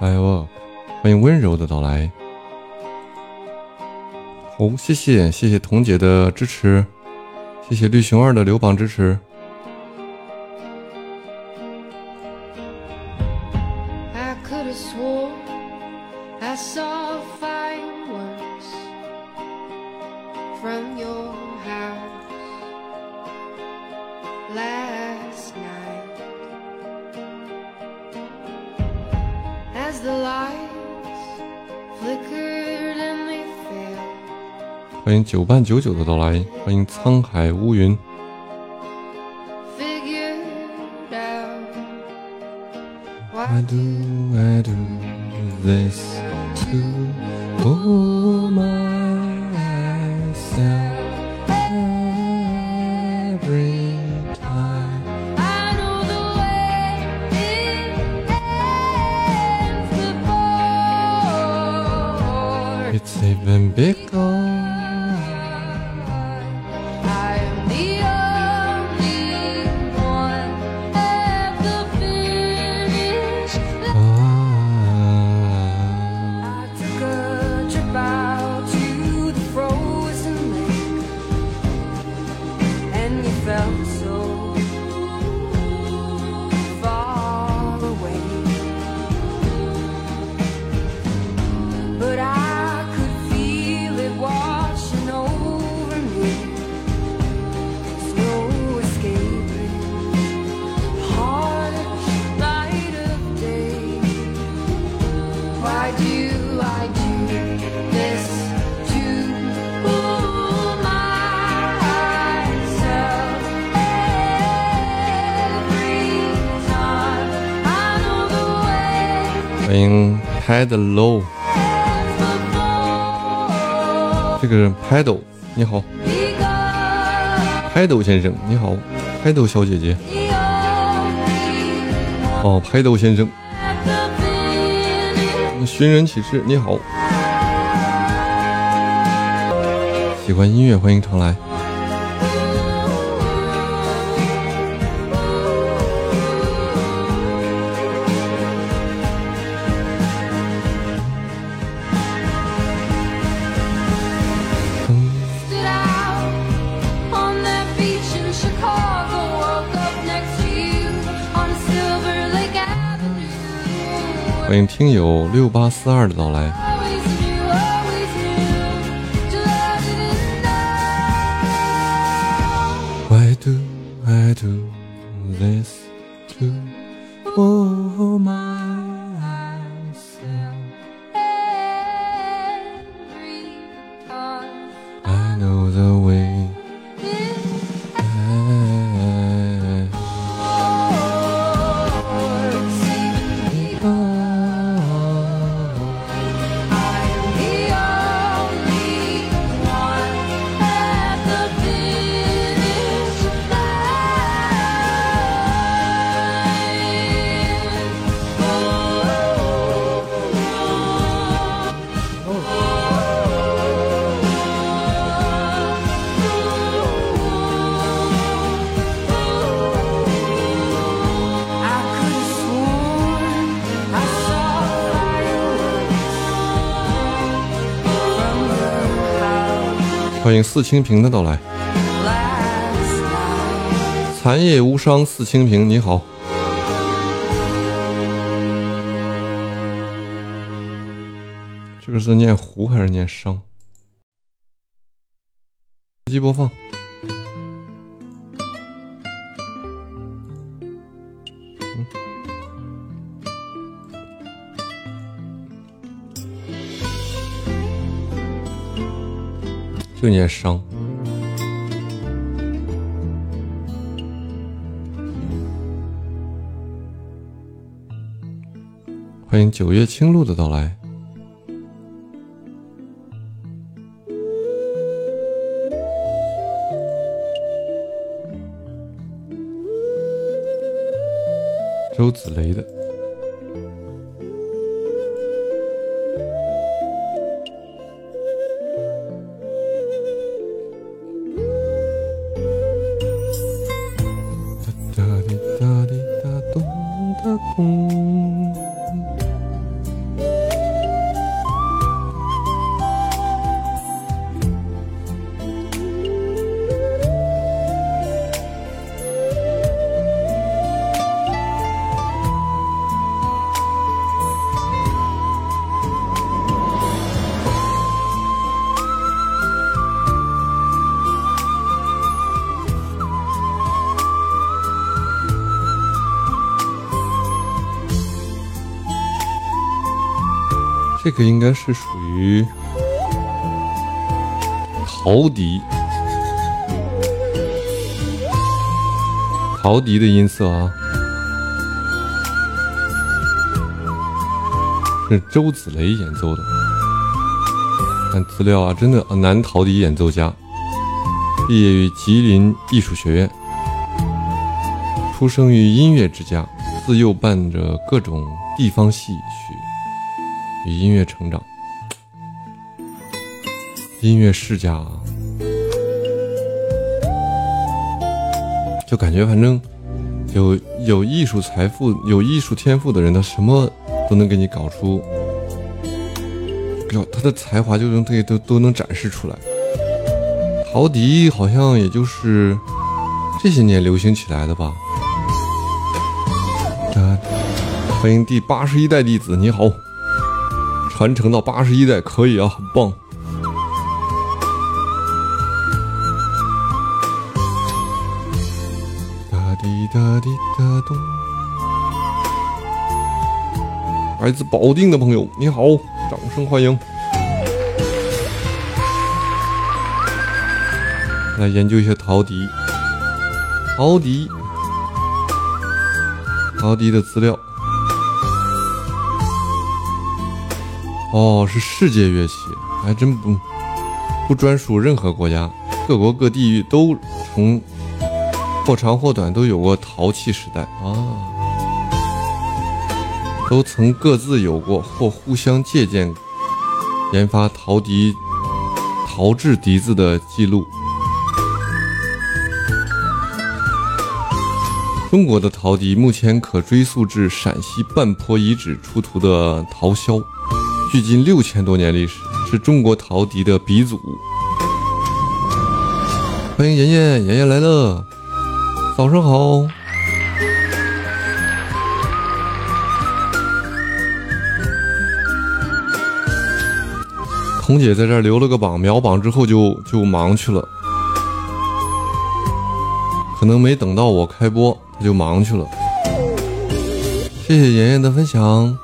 哎呦，欢迎温柔的到来。哦，谢谢谢谢彤姐的支持，谢谢绿熊二的留榜支持。欢迎九伴九九的到来，欢迎沧海乌云。It's even bigger. 欢迎 Padlo 这个 Paddle 你好，Paddle 先生你好，Paddle 小姐姐，哦，Paddle 先生，寻人启事你好，喜欢音乐欢迎常来。欢迎听友六八四二的到来。Why do I do this to myself? 欢迎四清平的到来，残夜无伤。四清平，你好。这个是念胡还是念伤？机播放。就念伤。欢迎九月清露的到来。周子雷的。哒这个应该是属于陶笛，陶笛的音色啊，是周子雷演奏的。看资料啊，真的男陶笛演奏家，毕业于吉林艺术学院，出生于音乐之家，自幼伴着各种地方戏曲。与音乐成长，音乐世家啊，就感觉反正有有艺术财富、有艺术天赋的人，他什么都能给你搞出。他的才华就能这都都能展示出来。陶笛好像也就是这些年流行起来的吧。欢迎第八十一代弟子，你好，传承到八十一代可以啊，很棒。哒滴哒滴哒咚，来自保定的朋友，你好。掌声欢迎！来研究一下陶笛，陶笛，陶笛的资料。哦，是世界乐器，还真不不专属任何国家，各国各地域都从或长或短都有过陶器时代啊。都曾各自有过或互相借鉴研发陶笛、陶制笛子的记录。中国的陶笛目前可追溯至陕西半坡遗址出土的陶箫，距今六千多年历史，是中国陶笛的鼻祖。欢迎妍妍，妍妍来了，早上好。彤姐在这留了个榜，秒榜之后就就忙去了，可能没等到我开播，他就忙去了。谢谢妍妍的分享。